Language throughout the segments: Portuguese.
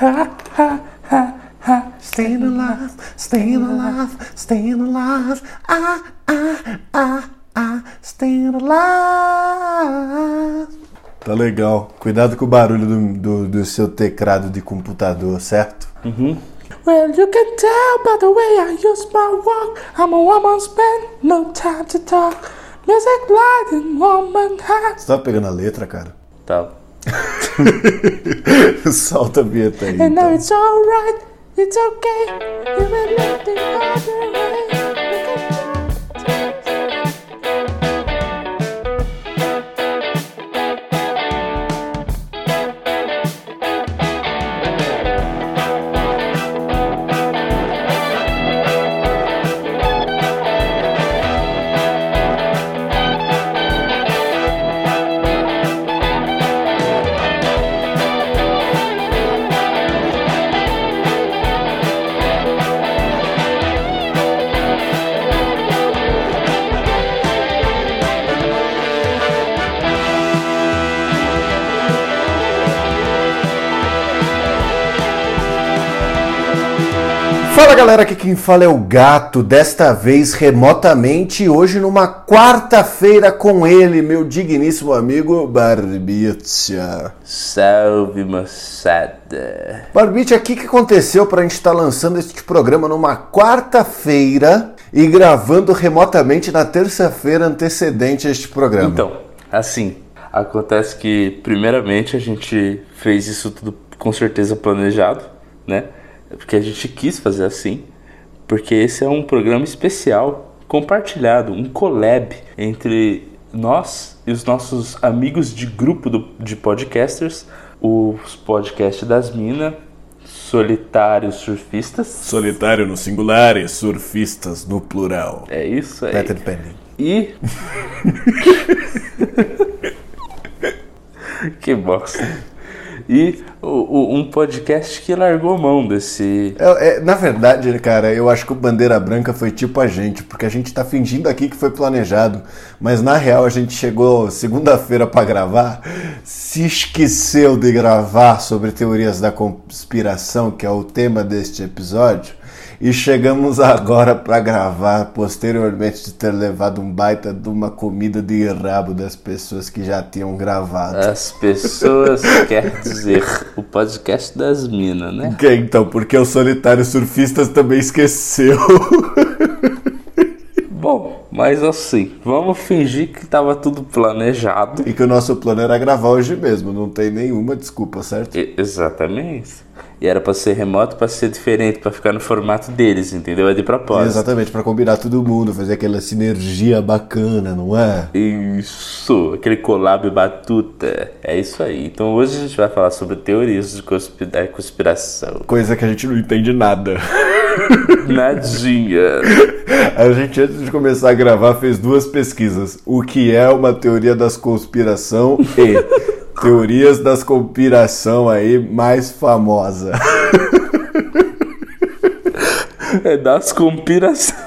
ha, ha, ha, ha. Staying alive, staying alive, staying alive. Ah, ah, ah, ah, staying alive. Tá legal. Cuidado com o barulho do, do, do seu teclado de computador, certo? Uhum. Well, you can tell by the way I use my walk. I'm a woman's man, no time to talk. Music lighting, woman heart. Você tá pegando a letra, cara? Tá. Solta a vinheta aí. And now Então. it's alright, it's okay. You will let the other way. Fala galera, aqui quem fala é o Gato, desta vez remotamente, hoje numa quarta-feira com ele, meu digníssimo amigo Barbicha. Salve, moçada. Barbicha, o que, que aconteceu para a gente estar lançando este programa numa quarta-feira e gravando remotamente na terça-feira antecedente a este programa? Então, assim, acontece que primeiramente a gente fez isso tudo com certeza planejado, né? Porque a gente quis fazer assim, porque esse é um programa especial, compartilhado, um collab entre nós e os nossos amigos de grupo do- de podcasters, os podcasts das minas, Solitários Surfistas. Solitário no singular e surfistas no plural. É isso aí. Peter Pan. E. que bosta. E o- o- um podcast que largou mão desse. É, é, na verdade, cara, eu acho que o Bandeira Branca foi tipo a gente, porque a gente tá fingindo aqui que foi planejado, mas na real a gente chegou segunda-feira pra gravar, se esqueceu de gravar sobre teorias da conspiração, que é o tema deste episódio, e chegamos agora pra gravar, posteriormente de ter levado um baita de uma comida de rabo das pessoas que já tinham gravado. As pessoas, quer dizer, o podcast das minas, né? Que, então, porque o Solitário Surfistas também esqueceu. Bom, mas assim, vamos fingir que tava tudo planejado. E que o nosso plano era gravar hoje mesmo, não tem nenhuma desculpa, certo? E- exatamente. E era pra ser remoto, pra ser diferente, pra ficar no formato deles, entendeu? É de propósito. Exatamente, pra combinar todo mundo, fazer aquela sinergia bacana, não é? Isso, aquele collab batuta. É isso aí. Então hoje a gente vai falar sobre teorias de conspiração. Coisa que a gente não entende nada. Nadinha. A gente, antes de começar a gravar, fez duas pesquisas. O que é uma teoria das conspiração e teorias das conspiração aí mais famosa. É das conspirações.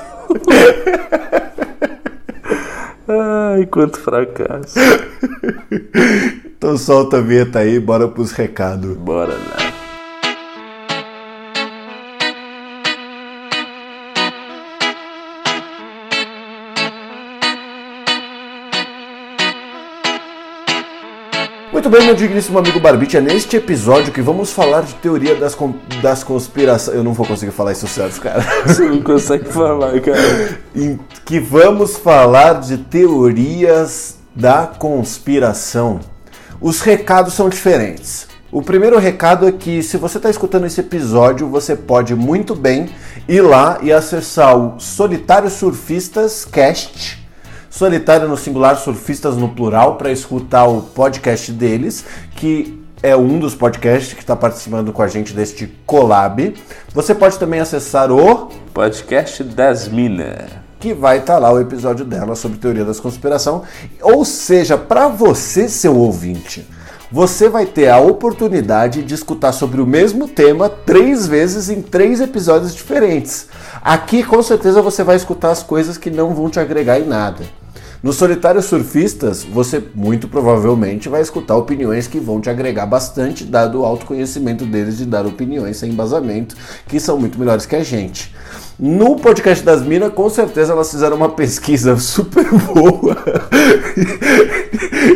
Ai, quanto fracasso. Então solta a vinheta aí, bora pros recados. Bora lá. Muito bem, meu digníssimo amigo Barbite, é neste episódio que vamos falar de teoria das, con- das conspirações. Eu não vou conseguir falar isso certo, cara. Você não consegue falar, cara. Em que vamos falar de teorias da conspiração. Os recados são diferentes. O primeiro recado é que se você está escutando esse episódio, você pode muito bem ir lá e acessar o Solitário Surfistas Cast, Solitário no singular, Surfistas no plural, para escutar o podcast deles, que é um dos podcasts que está participando com a gente deste collab. Você pode também acessar o Podcast das minas. que vai estar lá o episódio dela sobre teoria das conspiração. Ou seja, para você, seu ouvinte, você vai ter a oportunidade de escutar sobre o mesmo tema três vezes em três episódios diferentes. Aqui, com certeza, você vai escutar as coisas que não vão te agregar em nada. No Solitário Surfistas, você muito provavelmente vai escutar opiniões que vão te agregar bastante, dado o autoconhecimento deles de dar opiniões sem embasamento, que são muito melhores que a gente. No podcast das Minas, com certeza elas fizeram uma pesquisa super boa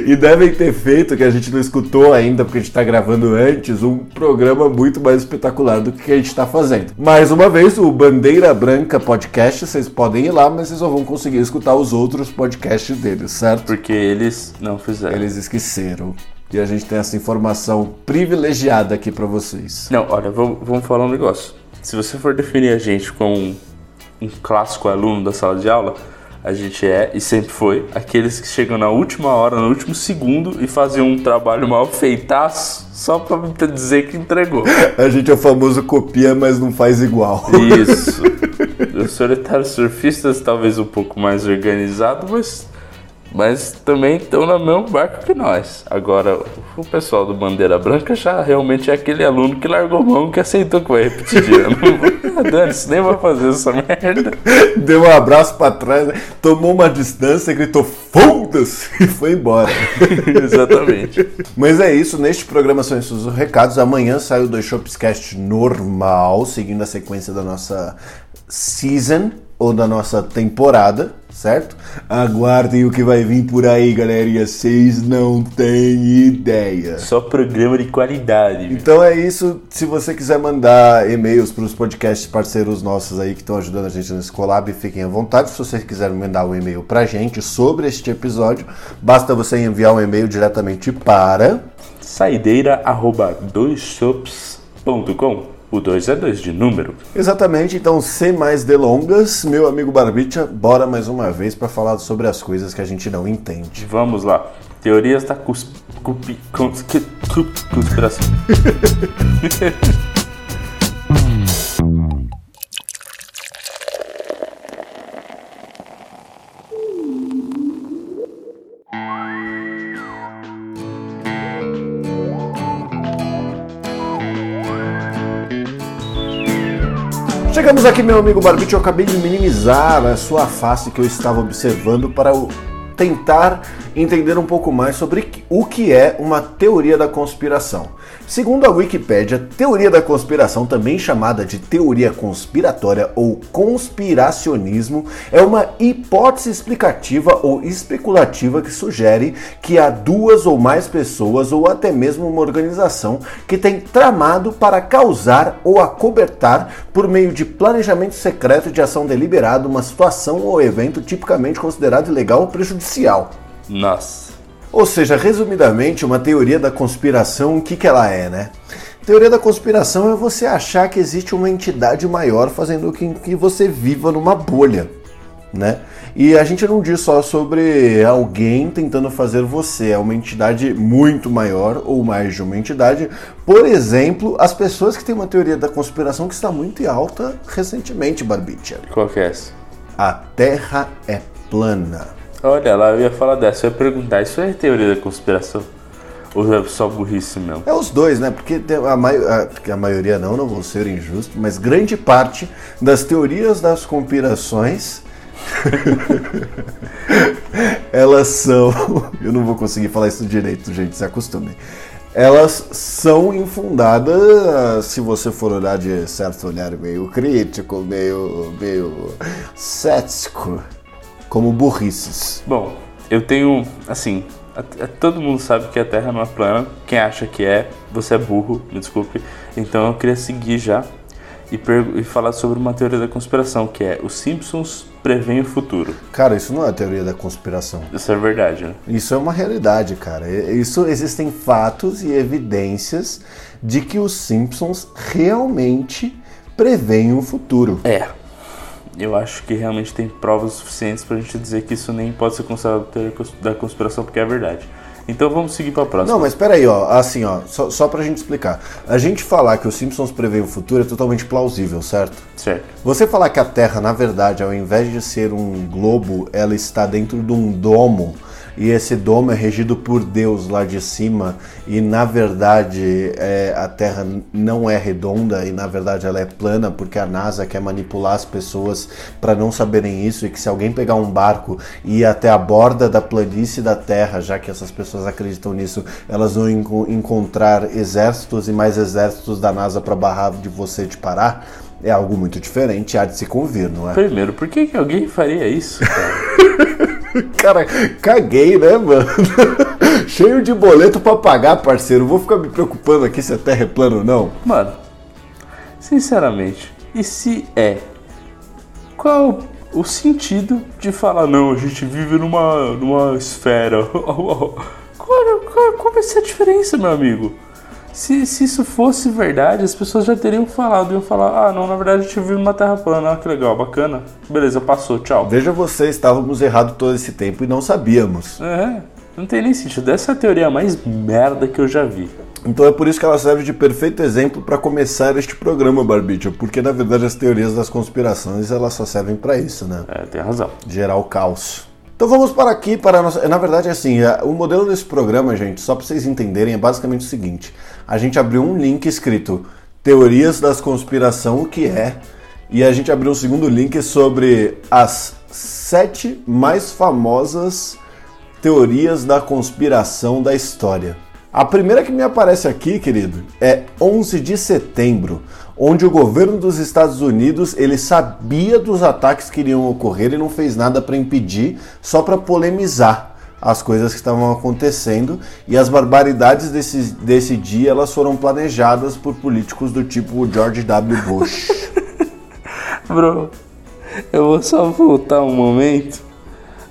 e devem ter feito, que a gente não escutou ainda, porque a gente está gravando antes, um programa muito mais espetacular do que a gente está fazendo. Mais uma vez, o Bandeira Branca Podcast, vocês podem ir lá, mas vocês só vão conseguir escutar os outros podcasts deles, certo? Porque eles não fizeram. Eles esqueceram. E a gente tem essa informação privilegiada aqui para vocês. Não, olha, vamos, vamos falar um negócio. Se você for definir a gente como um, um clássico aluno da sala de aula, a gente é e sempre foi aqueles que chegam na última hora, no último segundo e fazem um trabalho mal feitaço só pra dizer que entregou. A gente é o famoso copia, mas não faz igual. Isso. Os solitários surfistas talvez um pouco mais organizado, mas mas também estão no mesmo barco que nós. Agora, o pessoal do Bandeira Branca já realmente é aquele aluno que largou mão que aceitou que vai repetir de ano. Ah, Dane-se, nem vai fazer essa merda. Deu um abraço pra trás, né? tomou uma distância, gritou foda-se e foi embora. Exatamente. Mas é isso, neste programa são esses os recados. Amanhã sai o Dois Shopscast normal, seguindo a sequência da nossa season ou da nossa temporada, certo? Aguardem o que vai vir por aí, galerinha. Vocês não têm ideia. Só programa de qualidade. viu? Então é isso. Se você quiser mandar e-mails para os podcasts parceiros nossos aí que estão ajudando a gente nesse collab, fiquem à vontade. Se você quiser mandar um e-mail para a gente sobre este episódio, basta você enviar um e-mail diretamente para. Saideira arroba doisshops.com. O 2 é 2 de número. Exatamente, então sem mais delongas, meu amigo Barbicha, bora mais uma vez para falar sobre as coisas que a gente não entende. Vamos lá. Teorias da cus... cupi- cons- conspiração. aqui, meu amigo Barbite. Eu acabei de minimizar a sua face que eu estava observando para tentar entender um pouco mais sobre o que é uma teoria da conspiração. Segundo a Wikipédia, teoria da conspiração, também chamada de teoria conspiratória ou conspiracionismo, é uma hipótese explicativa ou especulativa que sugere que há duas ou mais pessoas ou até mesmo uma organização que tem tramado para causar ou acobertar por meio de planejamento secreto de ação deliberada uma situação ou evento tipicamente considerado ilegal ou prejudicial. Nossa. Ou seja, resumidamente, uma teoria da conspiração, o que, que ela é, né? Teoria da conspiração é você achar que existe uma entidade maior fazendo com que você viva numa bolha, né? E a gente não diz só sobre alguém tentando fazer você, é uma entidade muito maior ou mais de uma entidade. Por exemplo, as pessoas que têm uma teoria da conspiração que está muito em alta recentemente, Barbicha. Qual que é essa? A Terra é plana. Olha lá, eu ia falar dessa. Eu ia perguntar, isso é teoria da conspiração? Ou é só burrice mesmo? É os dois, né? Porque a, mai- porque a maioria não, não vou ser injusto, mas grande parte das teorias das conspirações elas são. Eu não vou conseguir falar isso direito, gente, se acostumem. Elas são infundadas, se você for olhar de certo olhar meio crítico, meio, meio cético, como burrices. Bom, eu tenho, assim, todo mundo sabe que a Terra não é plana. Quem acha que é, você é burro, me desculpe. Então eu queria seguir já e, e falar sobre uma teoria da conspiração, que é os Simpsons preveem o futuro. Cara, isso não é teoria da conspiração. Isso é verdade, né? Isso é uma realidade, cara. Isso existem fatos e evidências de que os Simpsons realmente preveem o futuro. É. Eu acho que realmente tem provas suficientes pra gente dizer que isso nem pode ser considerado teoria da conspiração, porque é verdade. Então vamos seguir pra próxima. Não, mas peraí, ó, assim, ó, só, só pra gente explicar. A gente falar que os Simpsons preveem o futuro é totalmente plausível, certo? Certo. Você falar que a Terra, na verdade, ao invés de ser um globo, ela está dentro de um domo e esse domo é regido por Deus lá de cima e na verdade é, a Terra não é redonda e na verdade ela é plana porque a NASA quer manipular as pessoas para não saberem isso e que se alguém pegar um barco e ir até a borda da planície da Terra, já que essas pessoas acreditam nisso, elas vão enco- encontrar exércitos e mais exércitos da NASA para barrar de você de parar. É algo muito diferente, há de se convir, não é? Primeiro, por que, que alguém faria isso, cara? Cara, caguei, né, mano? Cheio de boleto pra pagar, parceiro. Vou ficar me preocupando aqui se a terra é plana ou não. Mano, sinceramente, e se é? Qual o sentido de falar, não, a gente vive numa, numa esfera? Qual, qual, qual vai ser a diferença, meu amigo? Se, se isso fosse verdade, as pessoas já teriam falado, iam falar, ah, não, na verdade a gente vive numa terra plana, ah, que legal, bacana. Beleza, passou, tchau. Veja você, estávamos errados todo esse tempo e não sabíamos. É, não tem nem sentido. Essa é a teoria mais merda que eu já vi. Então é por isso que ela serve de perfeito exemplo para começar este programa, Barbicha, porque na verdade as teorias das conspirações elas só servem para isso, né? É, tem razão. gerar o caos. Então vamos para aqui para nossa. Na verdade, é assim, é- o modelo desse programa, gente, só para vocês entenderem, é basicamente o seguinte: a gente abriu um link escrito Teorias das Conspiração, o que é, e a gente abriu um segundo link sobre as sete mais famosas teorias da conspiração da história. A primeira que me aparece aqui, querido, é 11 de setembro, onde o governo dos Estados Unidos ele sabia dos ataques que iriam ocorrer e não fez nada para impedir, só para polemizar as coisas que estavam acontecendo e as barbaridades desse, desse dia elas foram planejadas por políticos do tipo George W. Bush. Bro, eu vou só voltar um momento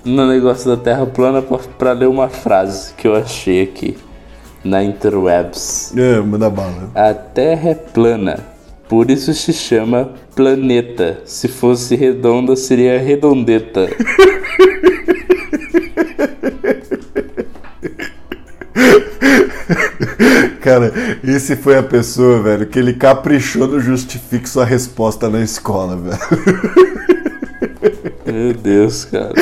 no negócio da Terra plana pra ler uma frase que eu achei aqui na interwebs. é, manda bala. A Terra é plana, por isso se chama planeta. Se fosse redonda, seria redondeta. Cara, esse foi a pessoa, velho, que ele caprichou no justifique sua resposta na escola, velho. Meu Deus, cara.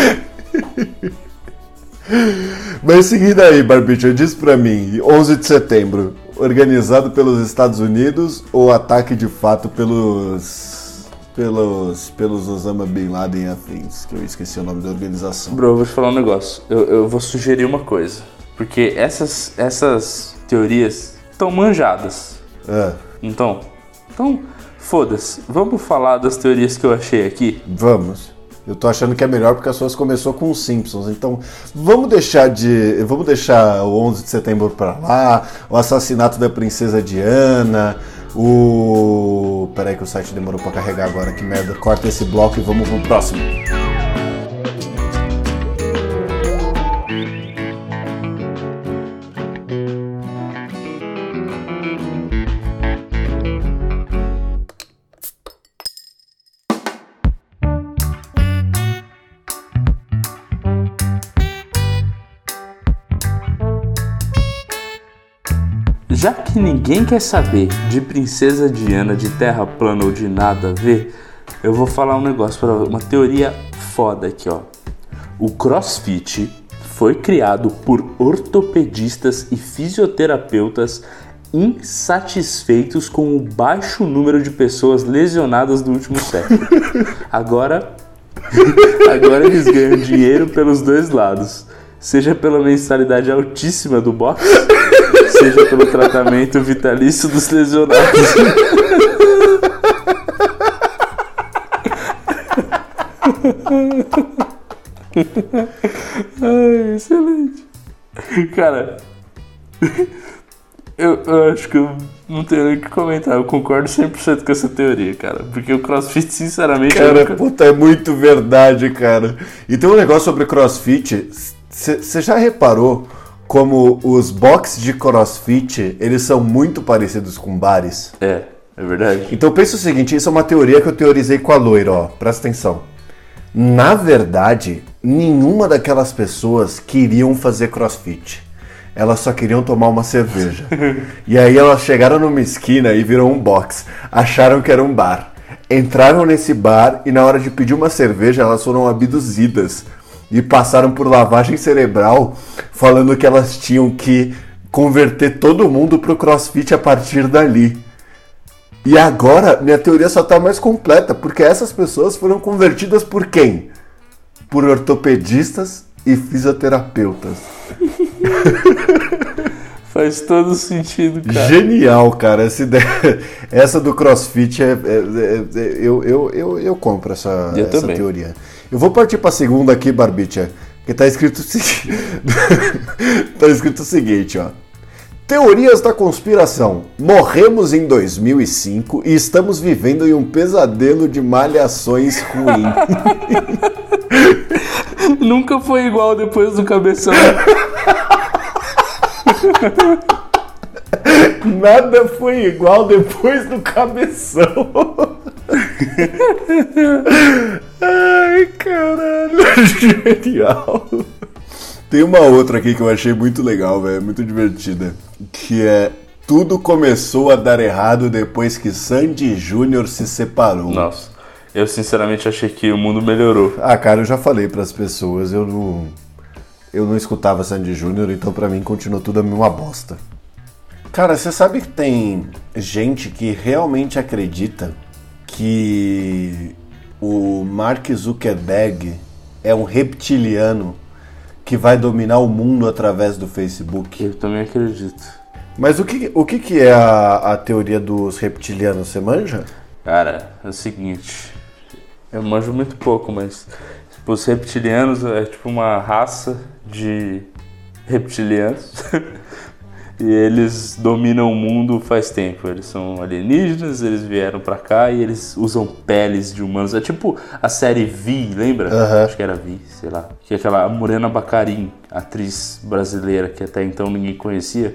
Mas seguindo aí, Barbicha, diz pra mim, 11 de setembro, organizado pelos Estados Unidos ou ataque de fato pelos pelos pelos Osama Bin Laden e afins, que eu esqueci o nome da organização. Bro, eu vou te falar um negócio. Eu, eu vou sugerir uma coisa. Porque essas, essas teorias estão manjadas. É, Então, então foda-se. Vamos falar das teorias que eu achei aqui? vamos. Eu tô achando que é melhor porque as suas começou com os Simpsons. Então, vamos deixar de, vamos deixar o 11 de setembro pra lá, o assassinato da princesa Diana, o Peraí que o site demorou pra carregar agora, que merda. Corta esse bloco e vamos pro próximo. Já que ninguém quer saber de Princesa Diana, de Terra plana ou de nada a ver, eu vou falar um negócio para uma teoria foda aqui, ó. O CrossFit foi criado por ortopedistas e fisioterapeutas insatisfeitos com o baixo número de pessoas lesionadas do último século. Agora, agora eles ganham dinheiro pelos dois lados, seja pela mensalidade altíssima do boxe, seja pelo tratamento vitalício dos lesionados. Ai, excelente. Cara, eu, eu acho que eu não tenho nem o que comentar. Eu concordo 100% com essa teoria, cara. Porque o CrossFit, sinceramente, Cara, nunca- puta, é muito verdade, cara. E tem um negócio sobre crossfit. Você já reparou como os boxes de crossfit, eles são muito parecidos com bares? É, é verdade. Então pensa o seguinte, isso é uma teoria que eu teorizei com a loira, ó. Presta atenção. Na verdade, nenhuma daquelas pessoas queriam fazer crossfit. Elas só queriam tomar uma cerveja. e aí elas chegaram numa esquina e viram um box. Acharam que era um bar. Entraram nesse bar e na hora de pedir uma cerveja elas foram abduzidas. E passaram por lavagem cerebral falando que elas tinham que converter todo mundo pro crossfit a partir dali. E agora minha teoria só tá mais completa, porque essas pessoas foram convertidas por quem? Por ortopedistas e fisioterapeutas. Faz todo sentido, cara. Genial, cara. Essa, ideia, essa do crossfit é, é- é- é- eu, eu, eu, eu compro essa, Eu essa teoria. Eu vou partir pra segunda aqui, Barbicha, que tá escrito o seguinte. tá escrito o seguinte, ó. Teorias da conspiração. Morremos em 2005 e estamos vivendo em um pesadelo de malhações ruim. Nunca foi igual depois do cabeção. Nada foi igual depois do cabeção. Ai, caralho. Genial. Tem uma outra aqui que eu achei muito legal, velho. Muito divertida. Que é. Tudo começou a dar errado depois que Sandy Júnior se separou. Nossa, eu sinceramente achei que o mundo melhorou. Ah, cara, eu já falei pras pessoas, eu não. Eu não escutava Sandy Júnior, então pra mim continuou tudo a mesma bosta. Cara, você sabe que tem gente que realmente acredita que o Mark Zuckerberg é um reptiliano que vai dominar o mundo através do Facebook? Eu também acredito. Mas o que, o que, que é a, a teoria dos reptilianos? Você manja? Cara, é o seguinte. Eu manjo muito pouco, mas tipo, os reptilianos é tipo uma raça de reptilianos. e eles dominam o mundo faz tempo. Eles são alienígenas, eles vieram pra cá e eles usam peles de humanos. É tipo a série Vi, lembra? Acho que era Vi, sei lá. Que é aquela Morena Bacarin, atriz brasileira que até então ninguém conhecia,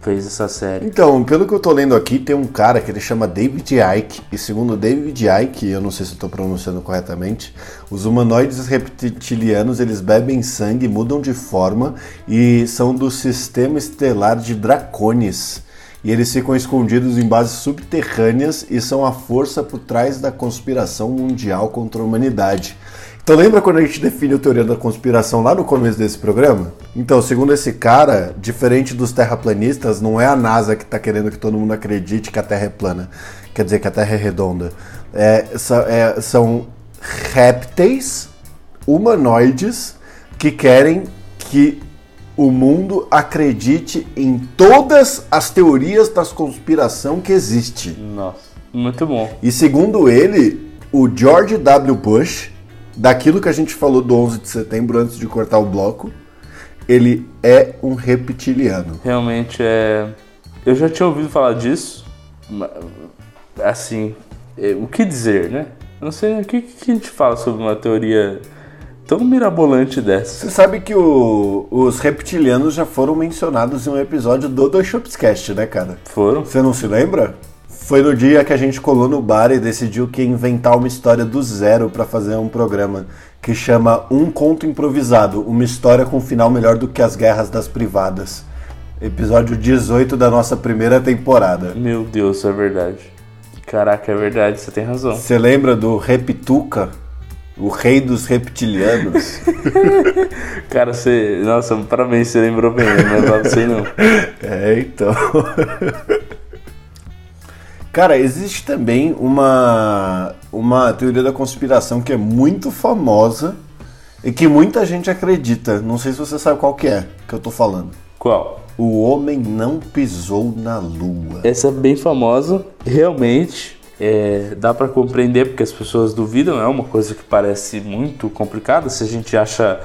fez essa série. Então, pelo que eu tô lendo aqui, tem um cara que ele chama David Icke, e segundo David Icke, eu não sei se eu tô pronunciando corretamente, os humanoides reptilianos, eles bebem sangue, mudam de forma e são do sistema estelar de Dracones. E eles ficam escondidos em bases subterrâneas e são a força por trás da conspiração mundial contra a humanidade. Então lembra quando a gente define a teoria da conspiração lá no começo desse programa? Então, segundo esse cara, diferente dos terraplanistas, não é a NASA que está querendo que todo mundo acredite que a Terra é plana. Quer dizer que a Terra é redonda. É, é, são répteis humanoides que querem que o mundo acredite em todas as teorias da conspiração que existe. Nossa, muito bom. E segundo ele, o George W. Bush, daquilo que a gente falou do 11 de setembro antes de cortar o bloco, ele é um reptiliano. Realmente é. Eu já tinha ouvido falar disso. ma- Assim, é, o que dizer, né? Eu não sei o que, que a gente fala sobre uma teoria tão mirabolante dessa. Você sabe que o- os reptilianos já foram mencionados em um episódio do Dois Shopscast, né, cara? Foram? Você não se lembra? Foi no dia que a gente colou no bar e decidiu que ia inventar uma história do zero pra fazer um programa que chama Um Conto Improvisado, uma história com um final melhor do que as guerras das privadas. Episódio 18 da nossa primeira temporada. Meu Deus, é verdade. Caraca, é verdade, você tem razão. Você lembra do Reptuca? O rei dos reptilianos? Cara, você. Nossa, parabéns, você lembrou bem, mas não sei não. É, então. Cara, existe também uma, uma teoria da conspiração que é muito famosa e que muita gente acredita. Não sei se você sabe qual que é que eu tô falando. Qual? O homem não pisou na lua. Essa é bem famosa, realmente. é, dá pra compreender porque as pessoas duvidam, é uma coisa que parece muito complicada. Se a gente acha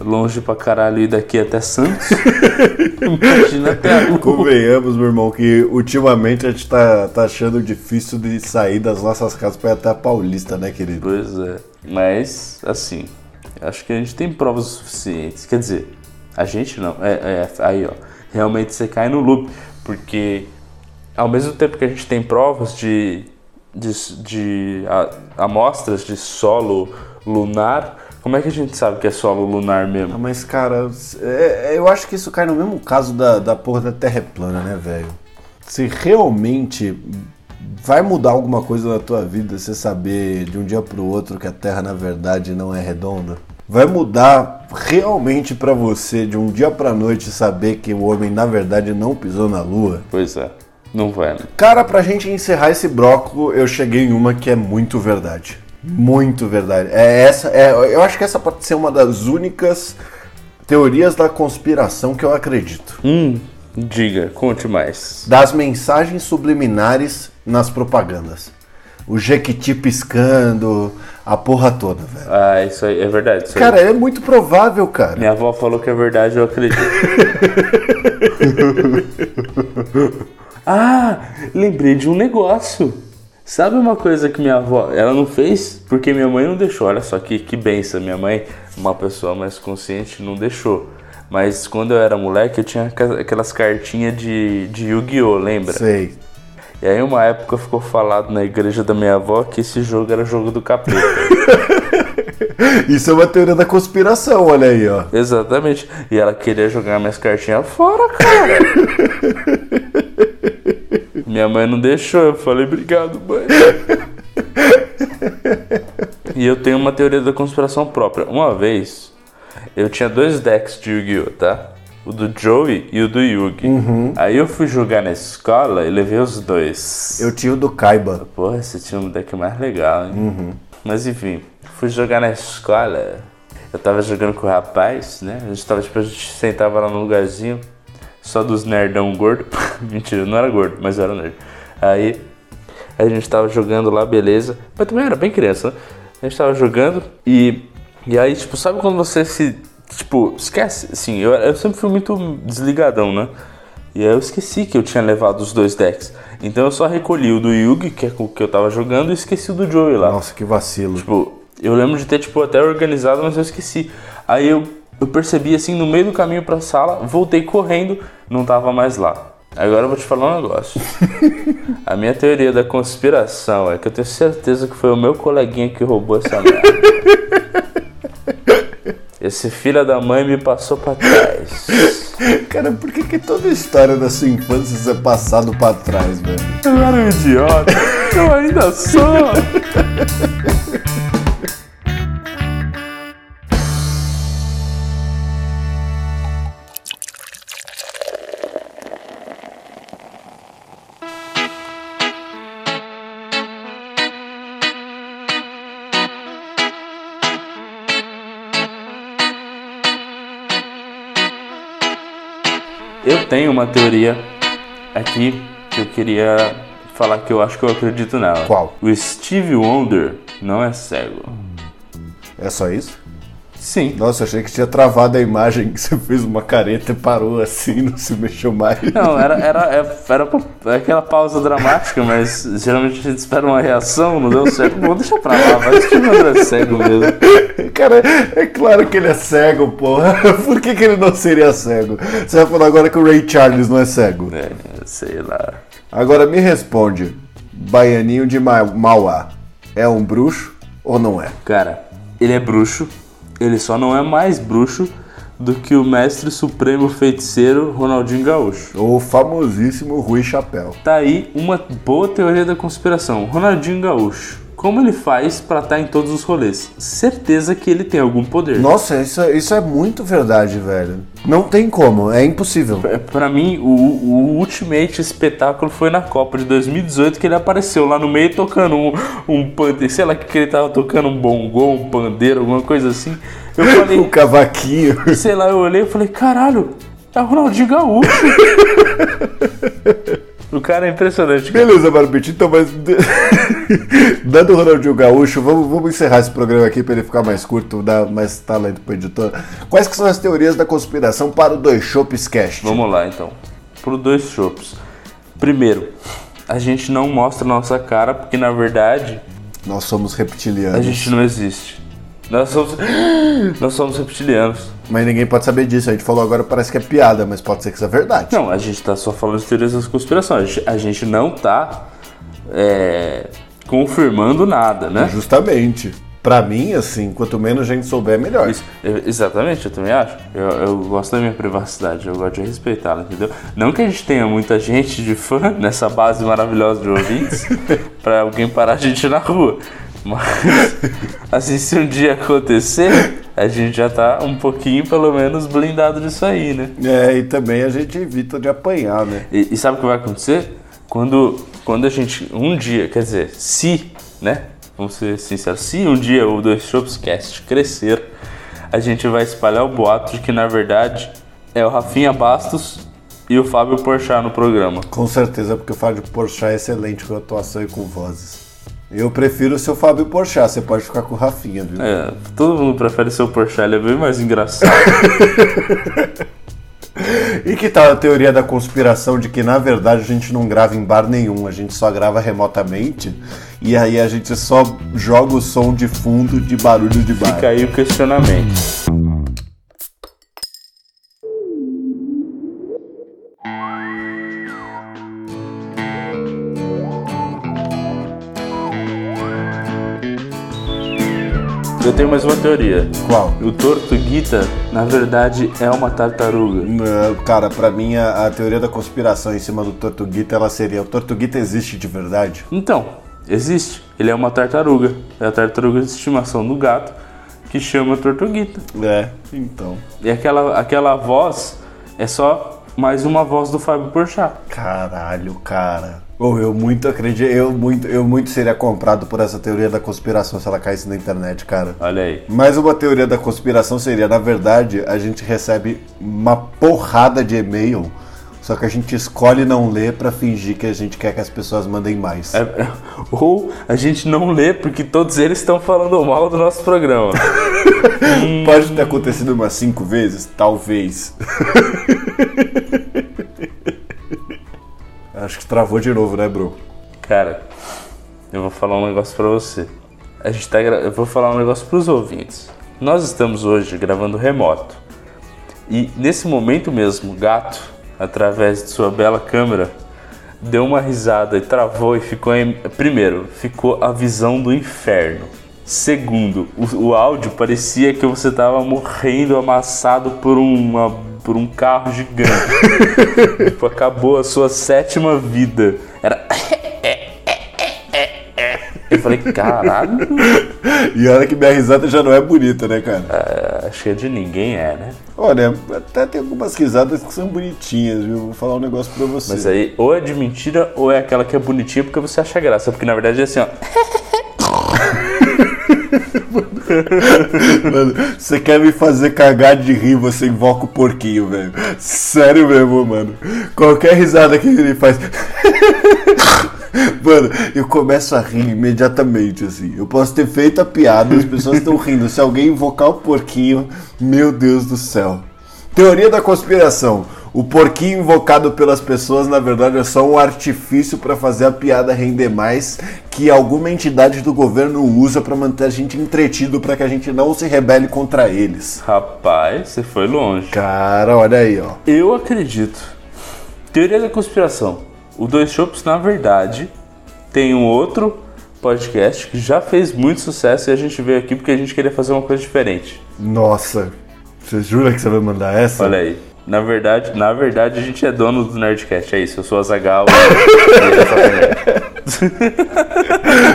longe pra caralho ir daqui até Santos, imagina até a. Convenhamos, meu irmão, que ultimamente a gente tá, tá achando difícil de sair das nossas casas pra ir até a Paulista, né, querido? Pois é. Mas, assim, acho que a gente tem provas suficientes. Quer dizer, a gente não. É, é, aí, ó. Realmente você cai no loop. Porque, ao mesmo tempo que a gente tem provas de, de, de a- amostras de solo lunar, como é que a gente sabe que é solo lunar Ah, mesmo? mas, cara, é- é- eu acho que isso cai no mesmo caso da, da porra da Terra é plana, né, velho? Se realmente vai mudar alguma coisa na tua vida você saber de um dia pro outro que a Terra, na verdade, não é redonda? vai mudar realmente pra você de um dia pra noite saber que o homem na verdade não pisou na lua? Pois é, não vai, né? Cara, pra gente encerrar esse bloco, eu cheguei em uma que é muito verdade. Muito verdade. É essa, é, eu acho que essa pode ser uma das únicas teorias da conspiração que eu acredito. Hum, diga, conte mais. Das mensagens subliminares nas propagandas. O Jequiti piscando, a porra toda, velho. Ah, isso aí é verdade. Aí. Cara, é muito provável, cara. Minha avó falou que é verdade, eu acredito. ah, lembrei de um negócio. Sabe uma coisa que minha avó, ela não fez porque minha mãe não deixou. Olha só que, que benção, minha mãe, uma pessoa mais consciente, não deixou. Mas quando eu era moleque, eu tinha aquelas cartinhas de, de Yu-Gi-Oh, lembra? Sei. E aí uma época ficou falado na igreja da minha avó que esse jogo era jogo do capeta. Isso é uma teoria da conspiração, olha aí, ó. Exatamente. E ela queria jogar minhas cartinhas fora, cara. Minha mãe não deixou, eu falei, obrigado, mãe. E eu tenho uma teoria da conspiração própria. Uma vez, eu tinha dois decks de Yu-Gi-Oh, tá? O do Joey e o do Yugi. Aí eu fui jogar na escola e levei os dois. Eu tinha o do Kaiba. Porra, esse tinha um deck mais legal, hein? Mas enfim, fui jogar na escola. Eu tava jogando com o rapaz, né? A gente tava, tipo, a gente sentava lá no lugarzinho, só dos nerdão gordo. Mentira, não era gordo, mas era nerd. Aí a gente tava jogando lá, beleza. Mas também era bem criança, né? A gente tava jogando e. E aí, tipo, sabe quando você se. Tipo, esquece. Assim, eu, eu sempre fui muito desligadão, né? E aí eu esqueci que eu tinha levado os dois decks. Então eu só recolhi o do Yugi, que é o que eu tava jogando, e esqueci o do Joey lá. Nossa, que vacilo. Tipo, eu lembro de ter, tipo, até organizado, mas eu esqueci. Aí eu, eu percebi, assim, no meio do caminho pra sala, voltei correndo, não tava mais lá. Agora eu vou te falar um negócio. A minha teoria da conspiração é que eu tenho certeza que foi o meu coleguinha que roubou essa merda. Esse filho da mãe me passou pra trás. Cara, por que, que toda a história da sua infância é passado pra trás, velho? Eu era um idiota. Eu ainda sou. tenho uma teoria aqui que eu queria falar que eu acho que eu acredito nela. Qual? O Steve Wonder não é cego. É só isso? Sim. Nossa, achei que tinha travado a imagem que você fez uma careta e parou assim, não se mexeu mais. Não, era, era, era, era pra- aquela pausa dramática, mas geralmente a gente espera uma reação, não deu certo. Bom, deixa pra lá, vai. Steve Wonder é cego mesmo. Cara, é claro que ele é cego, porra. Por que, que ele não seria cego? Você vai falar agora que o Ray Charles não é cego. É, sei lá. Agora me responde, Baianinho de Ma- Mauá, é um bruxo ou não é? Cara, ele é bruxo, ele só não é mais bruxo do que o mestre supremo feiticeiro Ronaldinho Gaúcho. O famosíssimo Rui Chapéu. Tá aí uma boa teoria da conspiração. Ronaldinho Gaúcho. Como ele faz pra estar em todos os rolês? Certeza que ele tem algum poder. Nossa, isso, é- isso é muito verdade, velho. Não tem como, é impossível. É, Pra mim, o, o ultimate espetáculo foi na Copa de 2018 que ele apareceu lá no meio tocando um, um pandeiro, sei lá que, ele tava tocando um bongô, um pandeiro, alguma coisa assim. Eu O falei, cavaquinho. sei lá, eu olhei e falei, caralho, é o Ronaldinho Gaúcho. o cara é impressionante. cara. Beleza, Barbite, então, mas. Dando o Ronaldinho Gaúcho, vamos, vamos encerrar esse programa aqui para ele ficar mais curto, dar mais talento pro editor. Quais que são as teorias da conspiração para o Dois Chopps Cast? Vamos lá então. Pro dois chopps. Primeiro, a gente não mostra nossa cara porque na verdade Nós somos reptilianos. a gente não existe. Nós somos, nós somos reptilianos. Mas ninguém pode saber disso. A gente falou agora, parece que é piada, mas pode ser que isso é verdade. Não, a gente tá só falando de teorias da conspiração. A gente, a gente não tá é, confirmando nada, né? Justamente. Pra mim, assim, quanto menos gente souber, melhor. Isso, eu- exatamente, eu também acho. Eu, eu gosto da minha privacidade, eu gosto de respeitá-la, entendeu? Não que a gente tenha muita gente de fã nessa base maravilhosa de ouvintes pra alguém parar a gente na rua. Mas, assim, se um dia acontecer, a gente já tá um pouquinho, pelo menos, blindado disso aí, né? É, e também a gente evita de apanhar, né? E, e sabe o que vai acontecer? Quando, quando a gente, um dia, quer dizer, se, né? Vamos ser sinceros, se um dia o Dois Shops Cast crescer, a gente vai espalhar o boato de que, na verdade, é o Rafinha Bastos e o Fábio Porchat no programa. Com certeza, porque o Fábio Porchat é excelente com atuação e com vozes. Eu prefiro o seu Fábio Porchat, você pode ficar com o Rafinha, viu? É, todo mundo prefere o Porchat, ele é bem mais engraçado. E que tal a teoria da conspiração de que na verdade a gente não grava em bar nenhum, a gente só grava remotamente e aí a gente só joga o som de fundo de barulho de bar? Fica aí o questionamento. Eu tenho mais uma teoria. Qual? O Tortuguita, na verdade, é uma tartaruga. Não, Cara, pra mim a, a teoria da conspiração em cima do Tortuguita ela seria: o Tortuguita existe de verdade? Então, existe. Ele é uma tartaruga. É a tartaruga de estimação do gato que chama Tortuguita. É, então. E aquela, aquela voz é só mais uma voz do Fábio Porchat. Caralho, cara. Ou eu muito acredito, eu muito, eu muito seria comprado por essa teoria da conspiração se ela caísse na internet, cara. Olha aí. Mais uma teoria da conspiração seria, na verdade, a gente recebe uma porrada de e-mail, só que a gente escolhe não ler pra fingir que a gente quer que as pessoas mandem mais. É- ou a gente não lê porque todos eles estão falando mal do nosso programa. Pode ter acontecido umas cinco vezes? Talvez. Acho que travou de novo, né, bro? Cara, eu vou falar um negócio pra você. A gente tá gra... Eu vou falar um negócio pros ouvintes. Nós estamos hoje gravando remoto. E nesse momento mesmo, o gato, através de sua bela câmera, deu uma risada e travou e ficou em... Primeiro, ficou a visão do inferno. Segundo, o, o áudio parecia que você tava morrendo amassado por uma por um carro gigante. tipo, acabou a sua sétima vida. Era Eu falei, caralho, E olha que minha risada já não é bonita, né, cara? acho que de ninguém é, né? Olha, até tem algumas risadas que são bonitinhas, viu? Vou falar um negócio pra você. Mas aí, ou é de mentira, ou é aquela que é bonitinha porque você acha graça. Porque na verdade é assim, ó. Mano, você quer me fazer cagar de rir, você invoca o porquinho, velho. Sério mesmo, mano. Qualquer risada que ele faz. Mano, eu começo a rir imediatamente, assim. Eu posso ter feito a piada, as pessoas estão rindo. Se alguém invocar o porquinho, meu Deus do céu. Teoria da conspiração. O porquinho invocado pelas pessoas, na verdade, é só um artifício para fazer a piada render mais, que alguma entidade do governo usa para manter a gente entretido, para que a gente não se rebele contra eles. Rapaz, você foi longe. Cara, olha aí, ó. Eu acredito. Teoria da conspiração. O Dois Chopps, na verdade, tem um outro podcast que já fez muito sucesso e a gente veio aqui porque a gente queria fazer uma coisa diferente. Nossa, você jura que você vai mandar essa? Olha aí. Na verdade, na verdade, a gente é dono do Nerdcast, é isso. Eu sou a Zagal.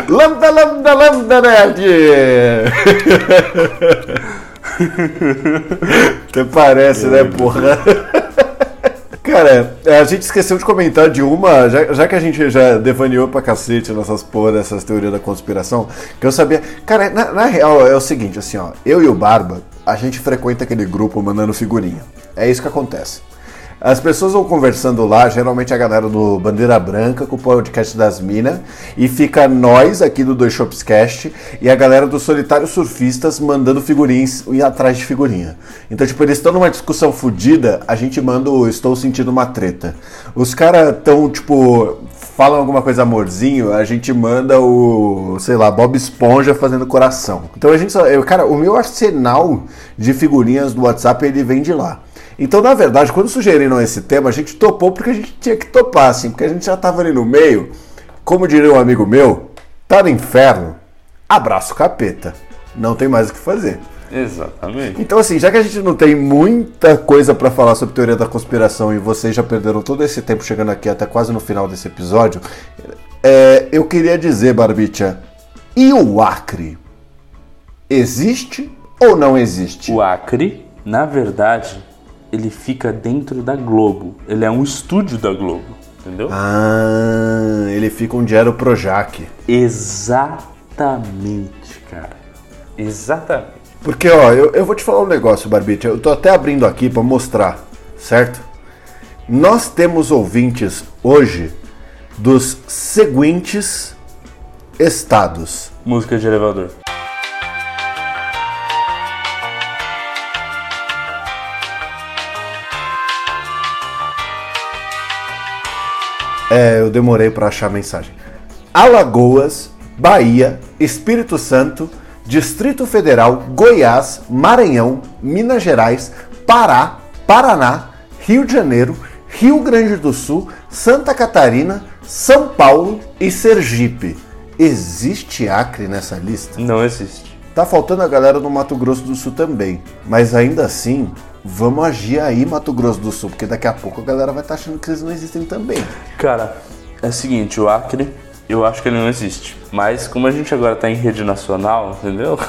Lambda, lambda, lambda, nerd! Até parece, né, porra? Cara, a gente esqueceu de comentar de uma, já, já que a gente já devaneou pra cacete nessas porra dessas teorias da conspiração, que eu sabia. Cara, na, na real é o seguinte, assim, ó, eu e o Barba, a gente frequenta aquele grupo mandando figurinha. É isso que acontece. As pessoas vão conversando lá, geralmente a galera do Bandeira Branca com o podcast das Minas, e fica nós aqui do Dois Shops Cast e a galera dos Solitários Surfistas mandando figurinhas e atrás de figurinha. Então, tipo, eles estão numa discussão fodida, a gente manda o Estou Sentindo uma Treta. Os caras estão, tipo, falam alguma coisa amorzinho, a gente manda o, sei lá, Bob Esponja fazendo coração. Então a gente só, eu, cara, o meu arsenal de figurinhas do WhatsApp ele vem de lá. Então, na verdade, quando sugeriram esse tema, a gente topou porque a gente tinha que topar, assim, porque a gente já tava ali no meio. Como diria um amigo meu, tá no inferno, abraço capeta. Não tem mais o que fazer. Exatamente. Então, assim, já que a gente não tem muita coisa pra falar sobre teoria da conspiração e vocês já perderam todo esse tempo chegando aqui até quase no final desse episódio, é, eu queria dizer, Barbicha, E o Acre? Existe ou não existe? O Acre, na verdade, ele fica dentro da Globo. Ele é um estúdio da Globo, entendeu? Ah, ele fica onde era o Projac. Exatamente, cara. Exatamente. Porque, ó, eu, eu vou te falar um negócio, Barbite. Eu tô até abrindo aqui pra mostrar, certo? Nós temos ouvintes hoje dos seguintes estados. Música de elevador. É, eu demorei pra achar a mensagem. Alagoas, Bahia, Espírito Santo, Distrito Federal, Goiás, Maranhão, Minas Gerais, Pará, Paraná, Rio de Janeiro, Rio Grande do Sul, Santa Catarina, São Paulo e Sergipe. Existe Acre nessa lista? Não existe. Tá faltando a galera do Mato Grosso do Sul também. Mas ainda assim, vamos agir aí, Mato Grosso do Sul, porque daqui a pouco a galera vai estar achando que eles não existem também. Cara, é o seguinte, o Acre, eu acho que ele não existe. Mas como a gente agora tá em rede nacional, entendeu?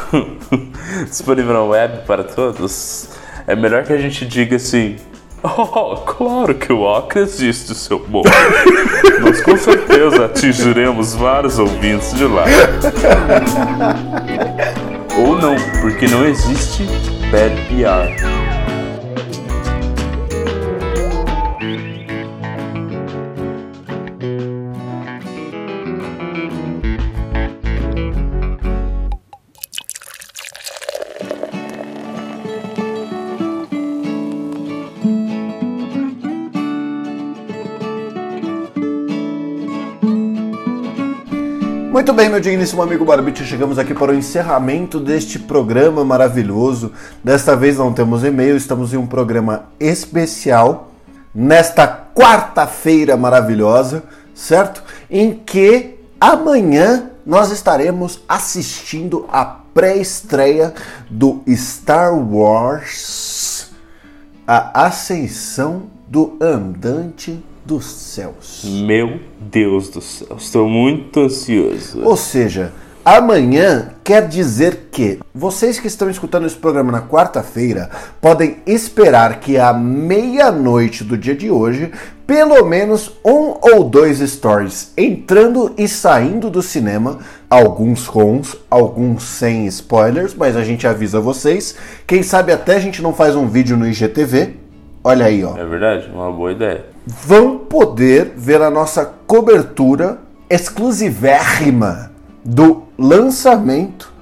Disponível na web para todos, é melhor que a gente diga assim. Oh, claro que o Acre existe, seu bom. Nós com certeza atingiremos vários ouvintes de lá. Ou não, porque não existe bad PR. Muito bem, meu digníssimo amigo Barbite, chegamos aqui para o encerramento deste programa maravilhoso. Desta vez não temos e-mail, estamos em um programa especial nesta quarta-feira maravilhosa, certo? Em que amanhã nós estaremos assistindo a pré-estreia do Star Wars, a Ascensão do Andante dos Céus. Meu Deus do céu, estou muito ansioso. Ou seja, amanhã quer dizer que vocês que estão escutando esse programa na quarta-feira podem esperar que à meia-noite do dia de hoje, pelo menos um ou dois stories entrando e saindo do cinema, alguns com, alguns sem spoilers, mas a gente avisa vocês. Quem sabe até a gente não faz um vídeo no IGTV. Olha aí, ó É verdade? Uma boa ideia. Vão poder ver a nossa cobertura exclusivérrima do lançamento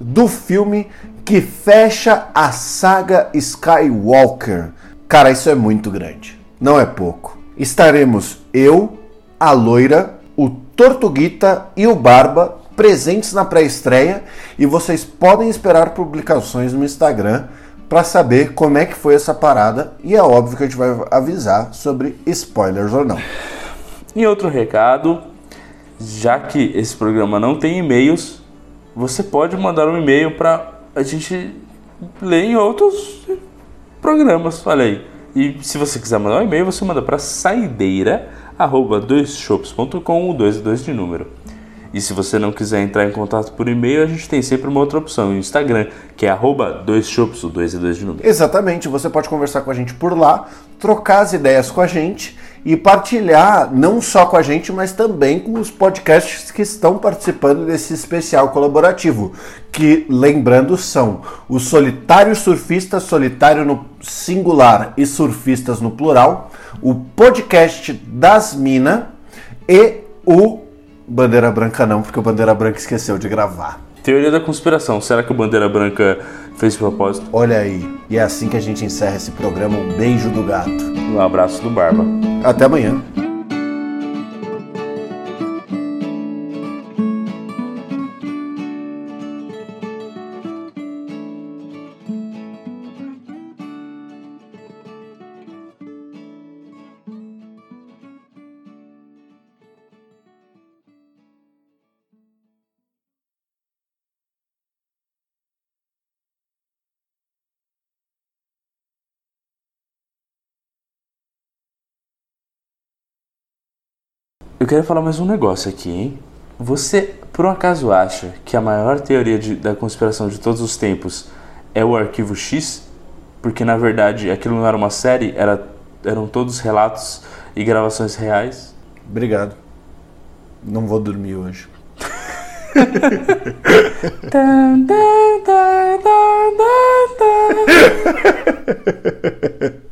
do filme que fecha a saga Skywalker. Cara, isso é muito grande. Não é pouco. Estaremos eu, a loira, o Tortuguita e o Barba presentes na pré-estreia e vocês podem esperar publicações no Instagram para saber como é que foi essa parada e é óbvio que a gente vai avisar sobre spoilers ou não. E outro recado, já que esse programa não tem e-mails, você pode mandar um e-mail para a gente ler em outros programas, olha aí. E se você quiser mandar um e-mail, você manda para saideira@doisshops.com, o 2 e 2 de número. E se você não quiser entrar em contato por e-mail, a gente tem sempre uma outra opção, o Instagram, que é arroba doisshops, o 2 e 2 de número. Exatamente, você pode conversar com a gente por lá, trocar as ideias com a gente e partilhar não só com a gente, mas também com os podcasts que estão participando desse especial colaborativo, que lembrando são o Solitário Surfista, Solitário no singular e Surfistas no plural, o podcast das Mina e o Bandeira Branca não, porque o Bandeira Branca esqueceu de gravar. Teoria da conspiração, será que o Bandeira Branca fez de propósito? Olha aí, e é assim que a gente encerra esse programa. Um beijo do gato. Um abraço do Barba. Até amanhã. Eu quero falar mais um negócio aqui, hein? Você, por um acaso, acha que a maior teoria de- da conspiração de todos os tempos é o arquivo X? Porque, na verdade, aquilo não era uma série, era, eram todos relatos e gravações reais? Obrigado. Não vou dormir hoje.